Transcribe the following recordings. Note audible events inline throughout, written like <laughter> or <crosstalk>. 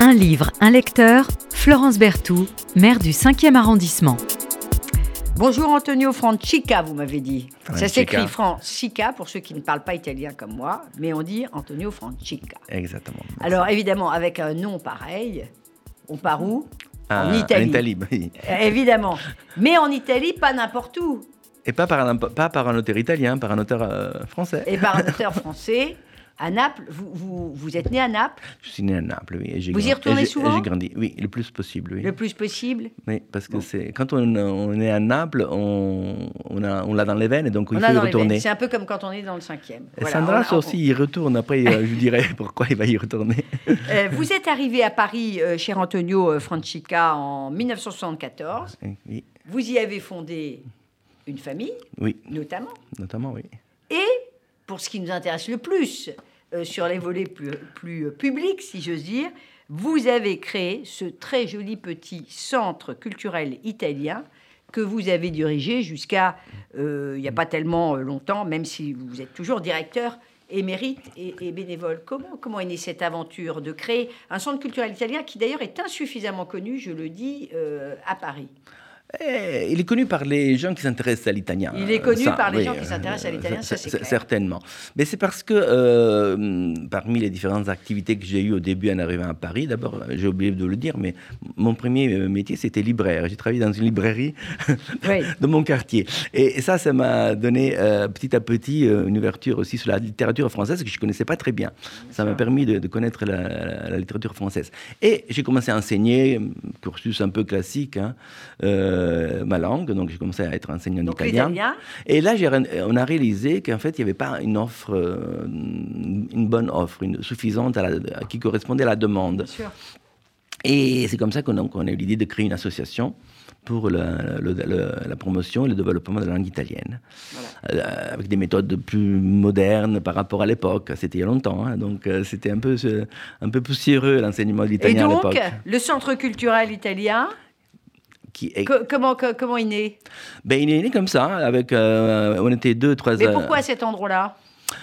Un livre, un lecteur, Florence Berthoud, maire du 5e arrondissement. Bonjour Antonio Francica, vous m'avez dit. Ça s'écrit Francica pour ceux qui ne parlent pas italien comme moi, mais on dit Antonio Francica. Exactement. Alors évidemment, avec un nom pareil, on part où? Ah, En Italie. En Italie, oui. Euh, Évidemment. Mais en Italie, pas n'importe où. Et pas par, un, pas par un auteur italien, par un auteur euh, français. Et par un <laughs> auteur français, à Naples. Vous, vous, vous êtes né à Naples, Je suis né à Naples, oui. et Vous y retournez et souvent? J'ai grandi, oui, le plus possible, oui. le plus possible? Oui, parce que c'est quand on, on est à Naples, on, on, a, on l'a dans les veines, et donc il On faut y retourner. C'est un peu comme quand on est dans le cinquième. Voilà, on- on- aussi, il retourne. Après, je lui dirai <laughs> pourquoi il va y retourner. Euh, vous êtes arrivé à Paris, euh, cher Antonio euh, Francica, en 1974. Oui, Vous y avez fondé une famille, oui, notamment. notamment, oui. Et, pour ce qui nous intéresse le plus, euh, sur les volets plus, euh, publics, si j'ose dire, vous avez créé ce très joli petit centre culturel italien que vous avez dirigé jusqu'à euh, il n'y a pas tellement longtemps, même si vous êtes toujours directeur émérite et, bénévole. Comment, comment est née cette aventure de créer un centre culturel italien qui d'ailleurs est insuffisamment connu, je le dis, à Paris? Il est connu par les gens qui s'intéressent à l'italien. Il est connu Ça, par les oui, gens qui s'intéressent à l'italien, ça, c'est. Certainement. Mais c'est parce que euh, parmi les différentes activités que j'ai eues au début en arrivant à Paris, d'abord, euh, j'ai oublié de le dire, mais mon premier euh, métier, c'était libraire. J'ai travaillé dans une librairie <laughs> Oui. de mon quartier. Et, ça, ça m'a donné euh, petit à petit euh, une ouverture aussi sur la littérature française que je ne connaissais pas très bien. Ça m'a permis de, de connaître la, la- la littérature française. Et j'ai commencé à enseigner, cursus un peu classique, hein, euh, ma langue. Donc j'ai commencé à être enseignant Donc d'italien. Et là, on a réalisé qu'en fait, il n'y avait pas une offre, euh, une bonne offre, une, suffisante à la- à- qui correspondait à la demande. bien sûr. Et c'est comme ça qu'on a, eu l'idée de créer une association pour la, le- le- la promotion et le développement de la langue italienne, Euh, avec des méthodes plus modernes par rapport à l'époque. C'était il y a longtemps, hein, donc euh, c'était un peu, un peu poussiéreux l'enseignement de Et l'italien à donc, l'époque. le centre culturel italien, Qui est, comment, co- comment il naît? Ben, il est né comme ça, avec, euh, on était deux, trois Mais pourquoi à cet endroit-là?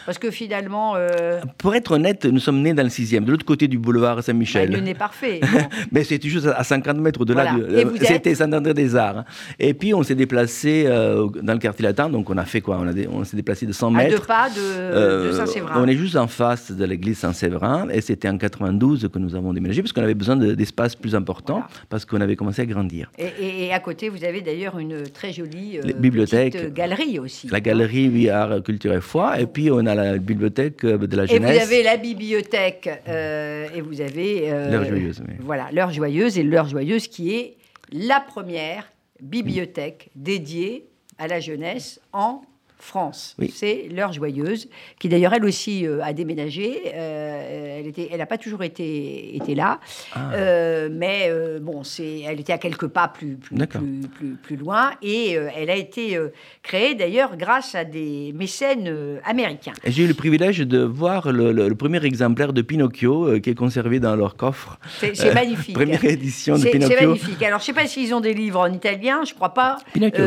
Parce que finalement, euh, Pour être honnête, nous sommes nés dans le 6e, de l'autre côté du boulevard bah, Saint-Michel. le nez parfait. <laughs> Bon. Mais c'était juste à 50 mètres de là. Voilà. du- Et vous êtes C'était Saint-André-des-Arts. Et puis on s'est déplacé euh, dans le quartier latin, donc on a fait quoi? On, a dé- on s'est déplacé de 100 à deux mètres. pas de, de Euh, Saint-Séverin. on est juste en face de l'église Saint-Séverin et c'était en 92 que nous avons déménagé parce qu'on avait besoin de- d'espace plus important Voilà. parce qu'on avait commencé à grandir. Et, et- et à côté, vous avez d'ailleurs une très jolie euh, euh, galerie aussi. La galerie oui, Art, Culture et Foi et puis on a la bibliothèque euh, de la Et vous jeunesse. avez la bibliothèque euh, et vous avez euh, L'heure joyeuse, oui. Voilà, l'heure joyeuse et l'heure joyeuse qui est la première bibliothèque dédiée à la jeunesse en France. Oui. C'est l'heure joyeuse qui d'ailleurs elle aussi euh, a déménagé. Euh, elle n'a pas toujours été, été là, Ah. Euh, mais bon, c'est, elle était à quelques pas plus plus, plus, plus, plus loin et elle a été créée d'ailleurs grâce à des mécènes américains. J'ai eu le privilège de voir le, le- le premier exemplaire de Pinocchio qui est conservé dans leur coffre. C'est, magnifique. Première édition de C'est c'est Pinocchio. magnifique. Alors, je ne sais pas s'ils ont des livres en italien, je crois pas. Pinocchio,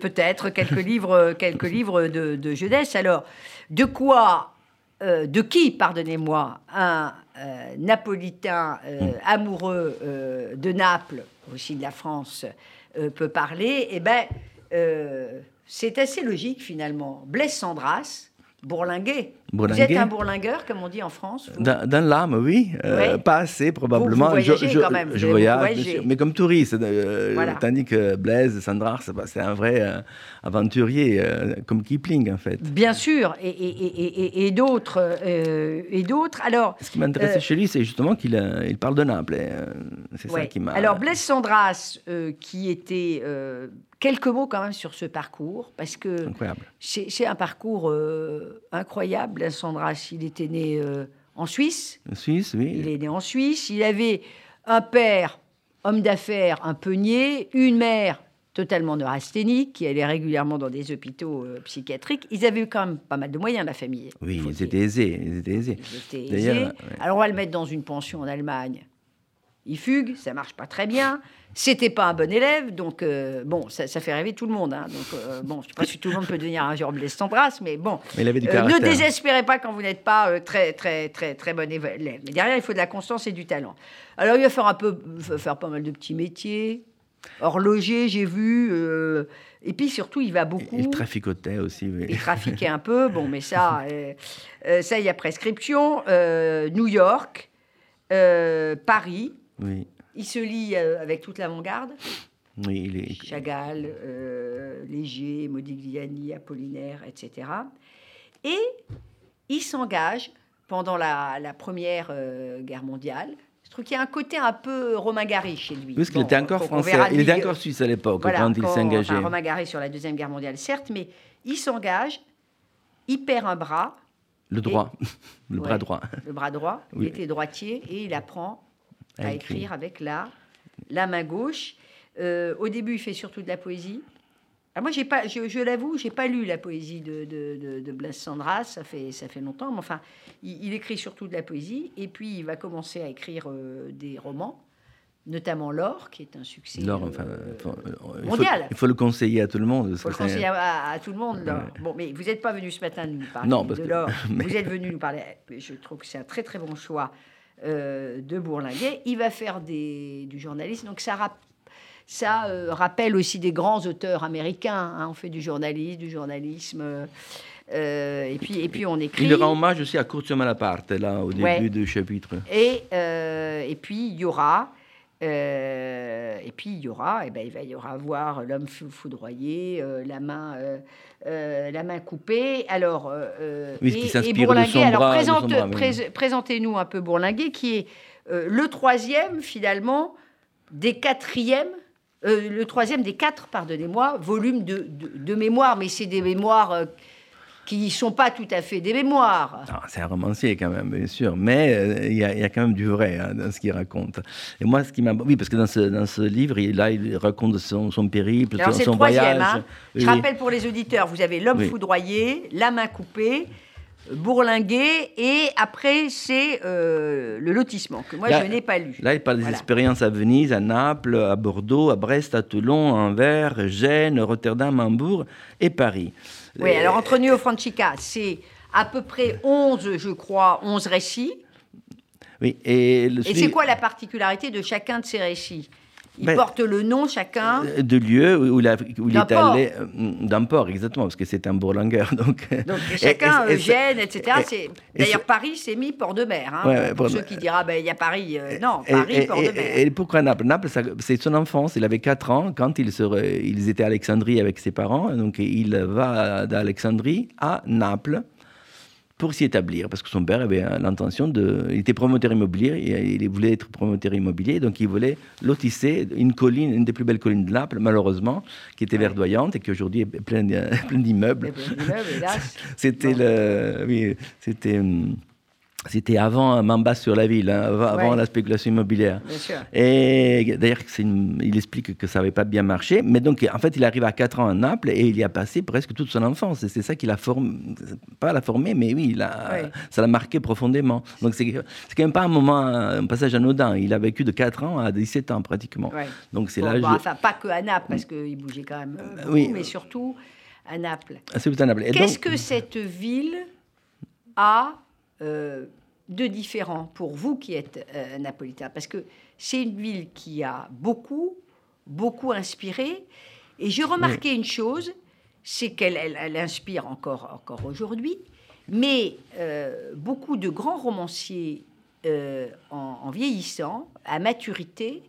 Peut-être quelques livres, quelques livres de, de jeunesse. Alors, de quoi, euh, de qui, pardonnez-moi, un euh, napolitain euh, Hmm. amoureux de Naples, aussi de la France, peut parler Eh euh, c'est assez logique finalement. Blaise Sandras, bourlinguer. Vous êtes Bourlinguer. un bourlingueur, comme on dit en France vous Dans, dans l'âme, oui. Euh. Pas assez, probablement. Vous- vous Je- voyagez je, quand même, je voyage, sûr, mais comme touriste. euh, Voilà. Tandis que Blaise, Sandra, c'est un vrai euh, aventurier, euh, comme Kipling, en fait. Bien sûr, et, et- et- d'autres. et d'autres. Alors, Ce qui m'intéressait chez lui, c'est justement qu'il il parle de Naples. c'est ça qui m'a. Alors Blaise Sandras, qui était quelques mots quand même sur ce parcours, parce que c'est un parcours euh, incroyable. Sandras, il était né euh, en Suisse. En Suisse, oui. Il est né en Suisse. Il avait un père, homme d'affaires, un peu niais, une mère totalement neurasthénique, qui allait régulièrement dans des hôpitaux euh, psychiatriques. Ils avaient eu quand même pas mal de moyens, la famille. Oui, ils étaient aisés. Ils étaient aisés. Ils étaient aisés. ouais. Alors on va le mettre dans une pension en Allemagne. Il fugue, ça marche pas très bien. C'était pas un bon élève, donc euh, bon, ça, ça, fait rêver tout le monde. Hein. donc euh, bon, je sais pas si tout le monde peut devenir un genre Blaise Brasse, mais bon. Mais il avait du euh, ne désespérez pas quand vous n'êtes pas euh, très très très très bon élève. Mais derrière, il faut de la constance et du talent. Alors il va faire un peu, faire pas mal de petits métiers, horloger, j'ai vu. et puis surtout, il va beaucoup. Il traficotait aussi. oui. Il trafiquait un <laughs> peu, bon, mais ça, euh, ça, il y a prescription. Euh, New York, euh, Paris. Oui, Il se lie euh, avec toute l'avant-garde. oui, il est- Chagall, euh, Léger, Modigliani, Apollinaire, etc. Et il s'engage pendant la, la Première euh, Guerre mondiale. Je trouve qu'il y a un côté un peu Romain Gary chez lui. Parce qu'il Bon, était encore français. Il était encore suisse à l'époque Voilà, quand il engagé. Enfin, Romain Gary sur la Deuxième Guerre mondiale, certes, mais il s'engage, il perd un bras, Le droit, <laughs> le Ouais. bras droit. le bras droit, Oui. il était droitier, et il apprend à, À écrire. écrire. avec la, la main gauche. Euh, au début, il fait surtout de la poésie. Alors moi, j'ai pas, je, je l'avoue, j'ai pas lu la poésie de, de, de, de Blaise Sandras, ça fait, ça fait longtemps, mais enfin, il, il écrit surtout de la poésie, et puis il va commencer à écrire euh, des romans, notamment L'Or, qui est un succès euh, enfin, euh, il faut- mondial. Il faut le conseiller à tout le monde. Il faut le que conseiller à, à tout le monde. Bon, mais vous n'êtes pas venu ce matin nous parler Non, parce de que- l'or. <laughs> mais- Vous êtes venu nous parler. Je trouve que c'est un très très bon choix euh, de Bourlinguet. Il va faire des, du journalisme, donc ça, rap- ça euh, rappelle aussi des grands auteurs américains. hein. On fait du journalisme, du journalisme, euh, et puis et puis on écrit. Il rend hommage aussi à Curzio Malaparte, là, au début Ouais. du chapitre. Et, et puis il y aura, euh, et puis il y aura, et ben, il va y aura voir l'homme fou- foudroyé, euh, la main, euh, la main coupée. Alors, Oui, ce qui et- Bourlinguet. alors présente- oui. présentez-nous un peu Bourlinguet, qui est le troisième finalement des quatrièmes. le troisième des quatre, pardonnez-moi, volumes de, de, de mémoires, mais c'est des mémoires qui ne sont pas tout à fait des mémoires. Non, c'est un romancier quand même, bien sûr, mais euh, il y, a- il y a quand même du vrai hein, dans ce qu'il raconte. Et moi, ce qui m'a... Oui, parce que dans ce, dans ce livre, il, là, il raconte son, son périple, Alors son, son troisième. voyage. hein. Oui, Je rappelle pour les auditeurs, vous avez l'homme Oui. foudroyé, la main coupée, bourlingué, et après c'est euh, le lotissement que moi Là- je n'ai pas lu. Là, il parle des Voilà. expériences à Venise, à Naples, à Bordeaux, à Brest, à Toulon, à Anvers, Gênes, Rotterdam, Hambourg et Paris. Oui, Euh, alors entre Neo Francica, c'est à peu près 11, je crois, 11 récits. Oui, et c'est quoi la particularité de chacun de ces récits? Ils Ben, portent le nom chacun. Euh, de lieu où il, où est allé euh, d'un port exactement parce que c'est un bourlingueur <laughs> donc Donc et- chacun, et- euh, etc. D'ailleurs, Paris, c'est mis port de mer. hein, Ouais, pour ceux qui diront, ah, ben, il y a Paris. euh, non, Paris, port de mer. et pourquoi Naples? Naples, c'est son enfance. Il avait 4 ans quand se ils étaient à Alexandrie avec ses parents. Donc il va d'Alexandrie à Naples pour s'y établir parce que son père avait l'intention de. Il était promoteur immobilier et il voulait être promoteur immobilier. Donc il voulait lotisser une colline, une des plus belles collines de Naples, malheureusement, qui était Ouais. verdoyante et qui aujourd'hui est pleine <laughs> d'immeubles. <laughs> C'était le, oui, c'était, hum, c'était avant Mambas sur la ville, hein, avant, la spéculation immobilière. Bien sûr. Et d'ailleurs, il explique que ça n'avait pas bien marché. Mais donc, en fait, il arrive à 4 ans à Naples et il y a passé presque toute son enfance. Et c'est ça qui l'a formé, pas l'a formé, mais oui, il a- Ouais. ça l'a marqué profondément. Donc, c'est, quand même pas un moment, un passage anodin. Il a vécu de 4 ans à 17 ans pratiquement. Ouais. Donc, c'est Bon, là. bon, je- Enfin, pas que à Naples, parce qu'il bougeait quand même beaucoup, oui. mais surtout à Naples. Ah, c'est tout à Naples. Et Qu'est-ce que cette ville a euh, de différent pour vous qui êtes euh, napolitain Parce que c'est une ville qui a beaucoup, beaucoup inspiré. Et j'ai remarqué une chose, c'est qu'elle elle, elle inspire encore, encore aujourd'hui, mais euh, beaucoup de grands romanciers euh, en, en vieillissant, à maturité,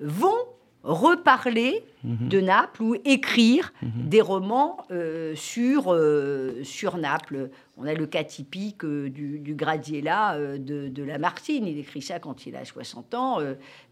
vont reparler de Naples ou écrire des romans euh, sur, euh, sur Naples. On a le cas typique euh, du, du Gradiella de, de Lamartine. Il écrit ça quand il a 60 ans.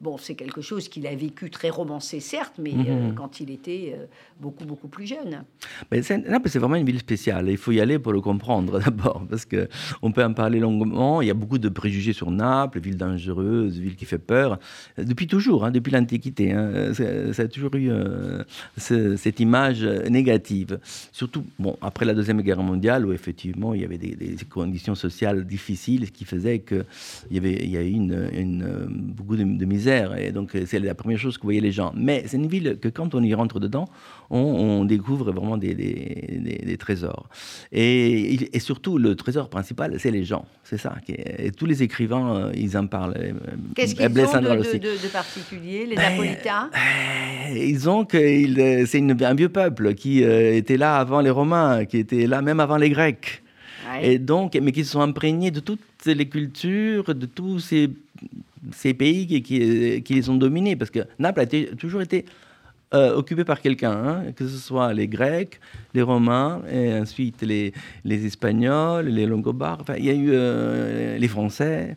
Bon, c'est quelque chose qu'il a vécu très romancé, certes, mais euh, quand il était beaucoup, beaucoup plus jeune. Mais Naples, c'est vraiment une ville spéciale. Il faut y aller pour le comprendre <laughs> d'abord, parce que on peut en parler longuement. Il y a beaucoup de préjugés sur Naples, ville dangereuse, ville qui fait peur, depuis toujours, hein, depuis l'Antiquité. hein. Ça, ça a toujours eu euh, cette image négative. Surtout, bon, après la Deuxième Guerre mondiale, où effectivement il y avait des, conditions sociales difficiles, ce qui faisait qu'il y avait il y a eu une, beaucoup de, misère. Et donc, c'est la première chose que voyaient les gens. Mais c'est une ville que, quand on y rentre dedans, on, découvre vraiment des, des, trésors. Et, et, surtout, le trésor principal, c'est les gens. C'est ça. Et tous les écrivains, ils en parlent. Qu'est-ce qu'ils ont de, de, particulier, les Napolitains euh, Ils que euh, c'est un vieux peuple qui euh, était là avant les Romains, qui était là même avant les Grecs. Et donc, mais qui se sont imprégnés de toutes les cultures, de tous ces, ces pays qui, qui, les ont dominés. Parce que Naples a toujours été occupé par quelqu'un, hein, que ce soit les Grecs, les Romains, et ensuite les, les Espagnols, les Longobards, enfin, il y a eu les Français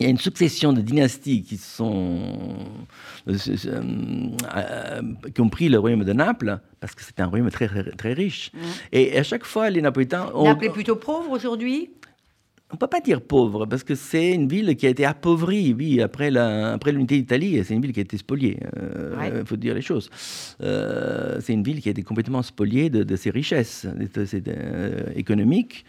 il y a une succession de dynasties qui sont euh, euh, qui ont pris le royaume de Naples parce que c'est un royaume très très riche. Mmh. Et à chaque fois, les Napolitains. Ont... Naples est plutôt pauvre aujourd'hui? On ne peut pas dire pauvre, parce que c'est une ville qui a été appauvrie, oui, après, la, après l'unité d'Italie, c'est une ville qui a été spoliée, il euh, faut dire les choses. c'est une ville qui a été complètement spoliée de, ses richesses économiques.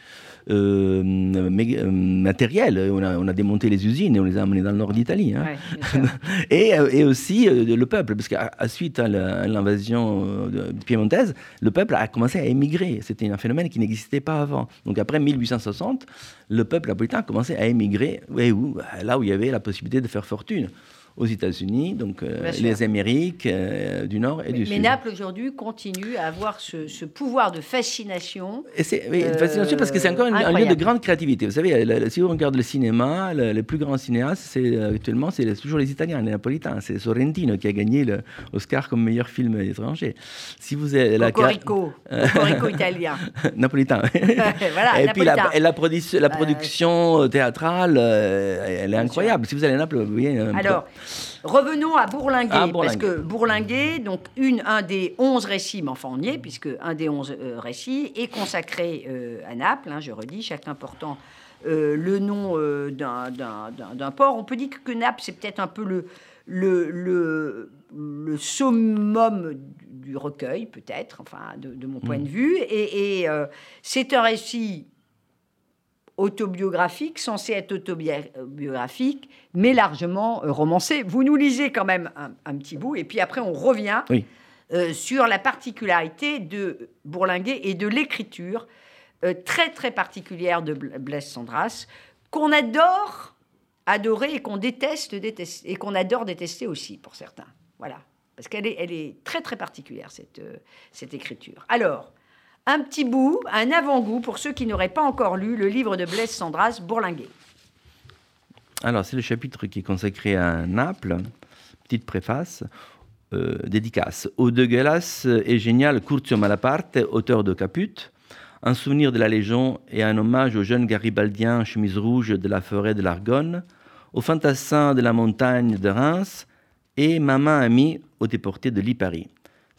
Euh, euh, matériel. On a, on a, démonté les usines et on les a amenés dans le nord d'Italie. Hein. <laughs> et, euh, et, aussi le peuple, parce qu'à suite à l'invasion piémontaise, le peuple a commencé à émigrer. C'était un phénomène qui n'existait pas avant. Donc après 1860, le peuple napolitain a commencé à émigrer là où il y avait la possibilité de faire fortune aux États-Unis, donc euh, les Amériques euh, du Nord et du Sud. Mais Naples aujourd'hui continue à avoir ce, pouvoir de fascination. Et oui, fascination parce que c'est encore un, lieu de grande créativité. Vous savez, si on regarde le cinéma, les plus grands cinéastes, c'est euh, actuellement, c'est toujours les Italiens, les Napolitains. C'est Sorrentino qui a gagné l'Oscar comme meilleur film étranger. Si vous avez la Cocorico, <laughs> Cocorico italien. <laughs> Napolitain. <laughs> voilà, et puis la, la, la production théâtrale, elle est incroyable. Si vous allez à Naples, vous voyez. Alors, Revenons à Bourlinguer, parce que Bourlinguer, donc une, un des onze récits, mais enfin on y est, puisque un des onze euh, récits est consacré euh, à Naples, hein, je redis, chacun portant euh, le nom d'un port. On peut dire que Naples, c'est peut-être un peu le, le, le, le, summum du recueil, peut-être, enfin, de, mon point mm. de vue. Et, et c'est un récit autobiographique, censé être autobiographique, mais largement euh, romancé. Vous nous lisez quand même un, petit bout, et puis après on revient euh, sur la particularité de Bourlinguet et de l'écriture euh, très très particulière de Blaise Sandras, qu'on adore adorer et qu'on déteste, détester, et qu'on adore détester aussi pour certains. Voilà, parce qu'elle est, elle est très très particulière cette, cette écriture. Alors, un petit bout, un avant-goût pour ceux qui n'auraient pas encore lu le livre de Blaise Sandras, Bourlinguer. Alors, c'est le chapitre qui est consacré à Naples. Petite préface. Euh, dédicace. Au dégueulasse et génial Curzio Malaparte, auteur de Caput, un souvenir de la Légion et un hommage au jeune garibaldien chemise rouge de la forêt de l'Argonne, au fantassin de la montagne de Reims et ma main amie aux déportés de Lipari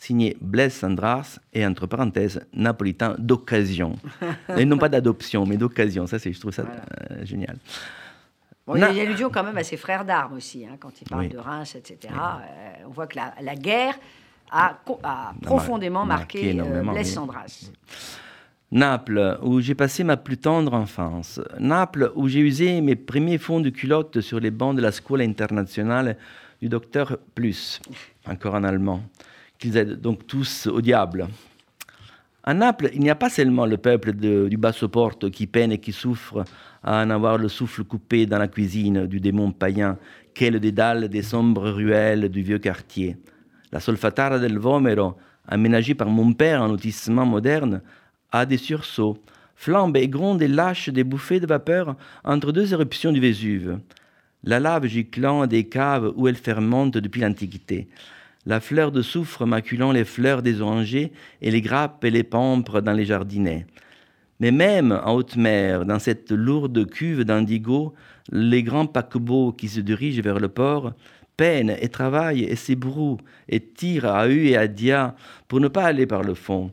signé Blaise Sandras et entre parenthèses napolitain d'occasion. <laughs> et non pas d'adoption, mais d'occasion. Ça, c'est, je trouve ça euh, génial. il y a allusion quand même à ses frères d'armes aussi, hein, quand il parle de Reims, etc. Euh, on voit que la, guerre a, profondément marqué, euh, Blaise Sandras. Naples, où j'ai passé ma plus tendre enfance. Naples, où j'ai usé mes premiers fonds de culotte sur les bancs de la Scuola Internationale du docteur Plus, <laughs> encore en allemand qu'ils aident donc tous au diable. À Naples, il n'y a pas seulement le peuple du Basso-Porto qui peine et qui souffre à en avoir le souffle coupé dans la cuisine du démon païen qu'est le dédale des sombres ruelles du vieux quartier. La solfatara del Vomero, aménagée par mon père en lotissement moderne, a des sursauts, flambe et gronde et lâche des bouffées de vapeur entre deux éruptions du Vésuve. La lave giclant des caves où elle fermente depuis l'Antiquité la fleur de soufre maculant les fleurs des orangers et les grappes et les pampres dans les jardinets. Mais même en haute mer, dans cette lourde cuve d'indigo, les grands paquebots qui se dirigent vers le port peinent et travaillent et s'ébrouent et tirent à eux et à dia pour ne pas aller par le fond,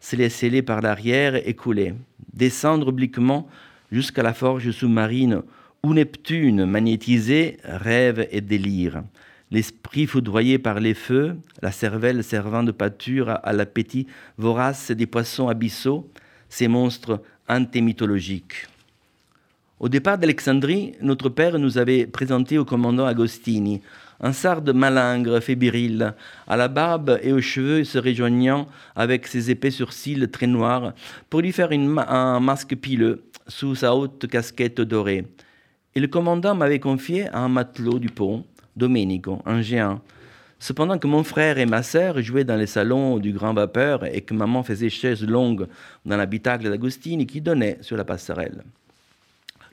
se laisser aller par l'arrière et couler, descendre obliquement jusqu'à la forge sous-marine où Neptune, magnétisé, rêve et délire l'esprit foudroyé par les feux, la cervelle servant de pâture à, l'appétit vorace des poissons abyssaux, ces monstres antémythologiques. Au départ d'Alexandrie, notre père nous avait présenté au commandant Agostini, un sarde malingre, fébrile, à la barbe et aux cheveux se rejoignant avec ses épais sourcils très noirs, pour lui faire un masque pileux sous sa haute casquette dorée. Et le commandant m'avait confié à un matelot du pont, Domenico, un géant. Cependant que mon frère et ma sœur jouaient dans les salons du grand vapeur et que maman faisait chaise longue dans l'habitacle d'Agostini qui donnait sur la passerelle.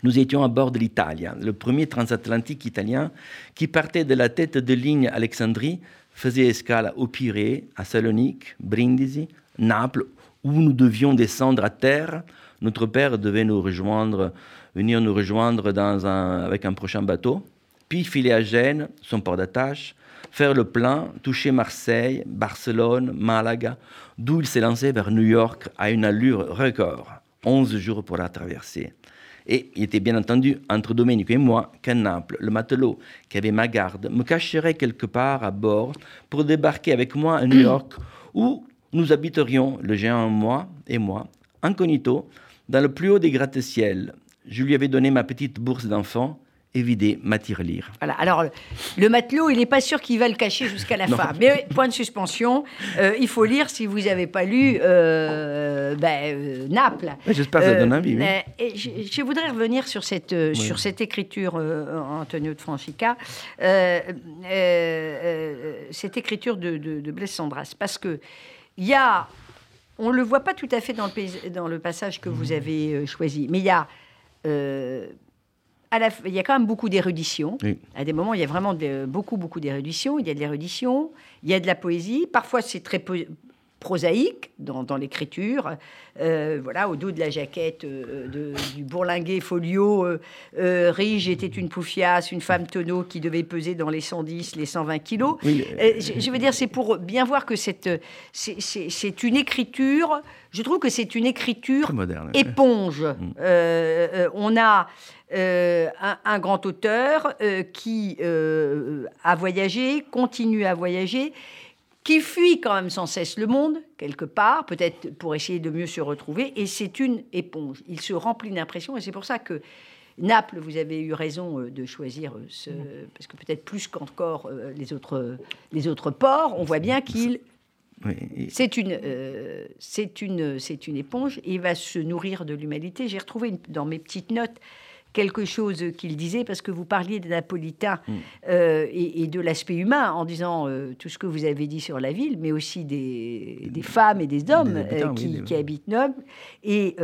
Nous étions à bord de l'Italia, le premier transatlantique italien qui partait de la tête de ligne Alexandrie, faisait escale au Pirée, à Salonique, Brindisi, Naples, où nous devions descendre à terre. Notre père devait nous rejoindre, venir nous rejoindre dans un, avec un prochain bateau puis filer à Gênes, son port d'attache, faire le plein, toucher Marseille, Barcelone, Malaga, d'où il s'est lancé vers New York à une allure record. 11 jours pour la traverser. Et il était bien entendu entre Domenico et moi qu'un Naples, le matelot qui avait ma garde, me cacherait quelque part à bord pour débarquer avec moi à New York <clears throat> où nous habiterions, le géant moi et moi, incognito, dans le plus haut des gratte-ciel. Je lui avais donné ma petite bourse d'enfant évider ma tirelire. Voilà. Alors, le matelot, il n'est pas sûr qu'il va le cacher jusqu'à la <laughs> fin. Mais point de suspension, euh, il faut lire si vous n'avez pas lu euh, ben, euh, Naples. J'espère que ça donne envie. Et je, voudrais revenir sur cette, sur cette écriture, Antonio de Francica, cette écriture de, de, Blaise Sandras. Parce que il y a, on ne le voit pas tout à fait dans le, dans le passage que vous avez choisi, mais il y a il y a quand même beaucoup d'érudition. À des moments, il y a vraiment beaucoup, beaucoup d'érudition. Il y a de l'érudition, il y a de la poésie. Parfois, c'est très prosaïque dans, l'écriture. Euh, voilà, au dos de la jaquette euh, du bourlinguet folio, euh, Rige était une poufiasse, une femme tonneau qui devait peser dans les 110, les 120 kilos. Je, veux dire, c'est pour bien voir que c'est une écriture, je trouve que c'est une écriture éponge. Mm. on a un, grand auteur qui a voyagé, continue à voyager, qui fuit quand même sans cesse le monde, quelque part, peut-être pour essayer de mieux se retrouver, et c'est une éponge. Il se remplit d'impressions, et c'est pour ça que Naples, vous avez eu raison de choisir ce, parce que peut-être plus qu'encore les autres, les autres ports, on voit bien qu'il C'est une, c'est une, c'est une éponge et il va se nourrir de l'humanité. J'ai retrouvé dans mes petites notes quelque chose qu'il disait, parce que vous parliez des Napolitains mm. euh, et, de l'aspect humain en disant euh, tout ce que vous avez dit sur la ville, mais aussi des, des femmes et des hommes euh, qui, habitent Noble, et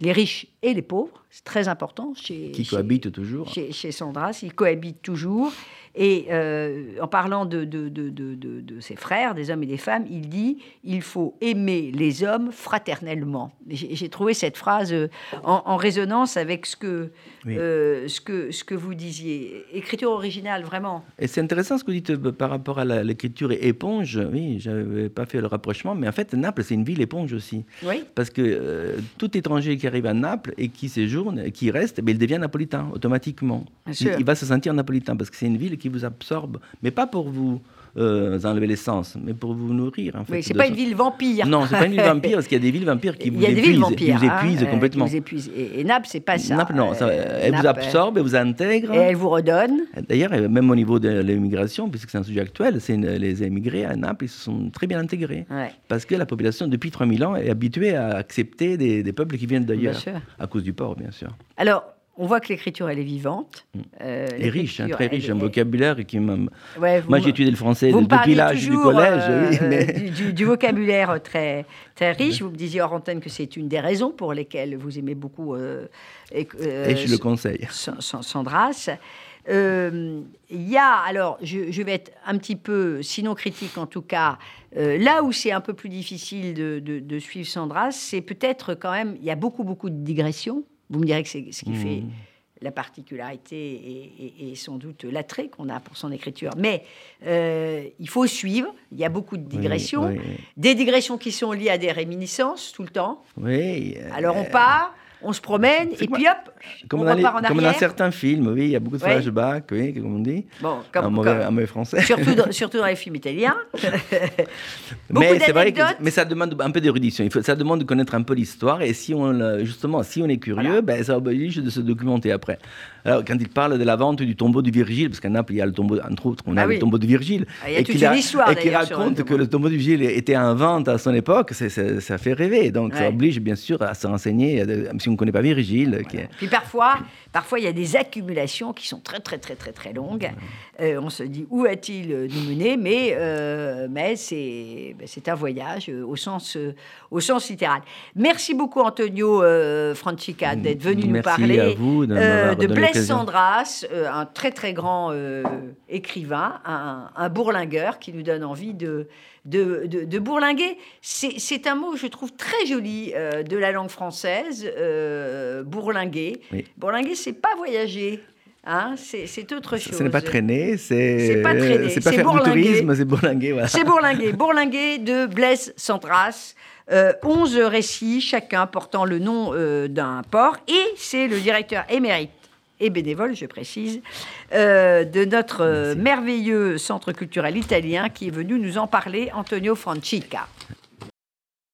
les riches et les pauvres, c'est très important. Chez, qui cohabitent toujours. Chez, chez Sandras, ils cohabitent toujours. Et euh, en parlant de, de, de, de, ses frères, des hommes et des femmes, il dit il faut aimer les hommes fraternellement. J'ai trouvé cette phrase euh, en, résonance avec ce que, euh, ce, que, ce que vous disiez. Écriture originale, vraiment. Et c'est intéressant ce que vous dites par rapport à l'écriture éponge. Oui, je n'avais pas fait le rapprochement, mais en fait, Naples, c'est une ville éponge aussi. Oui. Parce que tout étranger qui arrive à Naples et qui séjourne, qui reste, mais ben, il devient napolitain automatiquement. Il, il, va se sentir napolitain parce que c'est une ville qui vous absorbe, mais pas pour vous euh, enlever l'essence, mais pour vous nourrir. En fait, oui, c'est pas une ville vampire. Non, c'est pas une ville vampire, parce qu'il y a des villes vampires qui vous épuisent, qui vous épuisent hein, complètement. Vous épuisent. Et, Naples, c'est pas ça. Naples, non, euh, elle vous absorbe, elle vous intègre. Et elle vous redonne. D'ailleurs, même au niveau de l'immigration, puisque c'est un sujet actuel, c'est les émigrés à Naples, ils se sont très bien intégrés. Parce que la population, depuis 3000 ans, est habituée à accepter des, des peuples qui viennent d'ailleurs, à cause du port, bien sûr. Alors, on voit que l'écriture, elle est vivante. Mm. Euh, elle est riche, hein, très riche, un vocabulaire qui m'a... Moi, j'ai étudié le français depuis l'âge du collège. Euh, du, vocabulaire très, très riche. Vous me disiez hors antenne que c'est une des raisons pour lesquelles vous aimez beaucoup... Euh, et, je le conseille. Sandras. Il y a, alors, je, vais être un petit peu, sinon critique en tout cas, là où c'est un peu plus difficile de, de suivre Sandras, c'est peut-être quand même, il y a beaucoup, beaucoup de digressions. Vous me direz que c'est ce qui fait mmh. la particularité et, sans doute l'attrait qu'on a pour son écriture. Mais euh, il faut suivre. Il y a beaucoup de digressions. Des digressions qui sont liées à des réminiscences tout le temps. Oui. Alors on part. On se promène et puis hop, comme on dans, les- repart en comme arrière. dans certains films, oui, il y a beaucoup de Ouais. flashbacks, oui, comme on dit, Bon, comme- en, mauvais, comme- en mauvais français. surtout, dans, <laughs> surtout dans les films italiens. Mais <laughs> c'est vrai que, mais ça demande un peu d'érudition. Il faut, ça demande de connaître un peu l'histoire. Et si on, justement, si on est curieux, Voilà. ben, ça oblige de se documenter après. Alors, quand il parle de la vente du tombeau de Virgile, parce qu'à Naples, il y a le tombeau, entre autres, on a Ah oui. le tombeau de Virgile. Ah, et qui raconte que le tombeau de Virgile était en vente à son époque, ça fait rêver. Donc, ça oblige, bien sûr, à se renseigner, si on ne connaît pas Virgile. qui est- Puis parfois, parfois il y a des accumulations qui sont très très très très très longues. Euh, on se dit où a-t-il euh, nous mené? Mais euh, mais c'est ben, c'est un voyage au sens au sens littéral. Merci beaucoup Antonio Francica d'être venu nous parler à vous de Blaise. Sandras, un très très grand écrivain, un, un bourlingueur qui nous donne envie de de, de, de bourlinguer. C'est c'est un mot, je trouve, très joli euh, de la langue française, euh, bourlinguer. Oui. Bourlinguer, c'est pas voyager. Hein, c'est autre chose. Ce n'est pas traîner, c'est C'est pas traîner, c'est pas faire du tourisme, c'est bourlinguer. Voilà. C'est Bourlinguer. <laughs> Bourlinguer de Blaise Santras. Euh, 11 récits, chacun portant le nom euh, d'un port. Et c'est le directeur émérite et bénévole, je précise, euh, de notre euh, merveilleux centre culturel italien qui est venu nous en parler, Antonio Francica.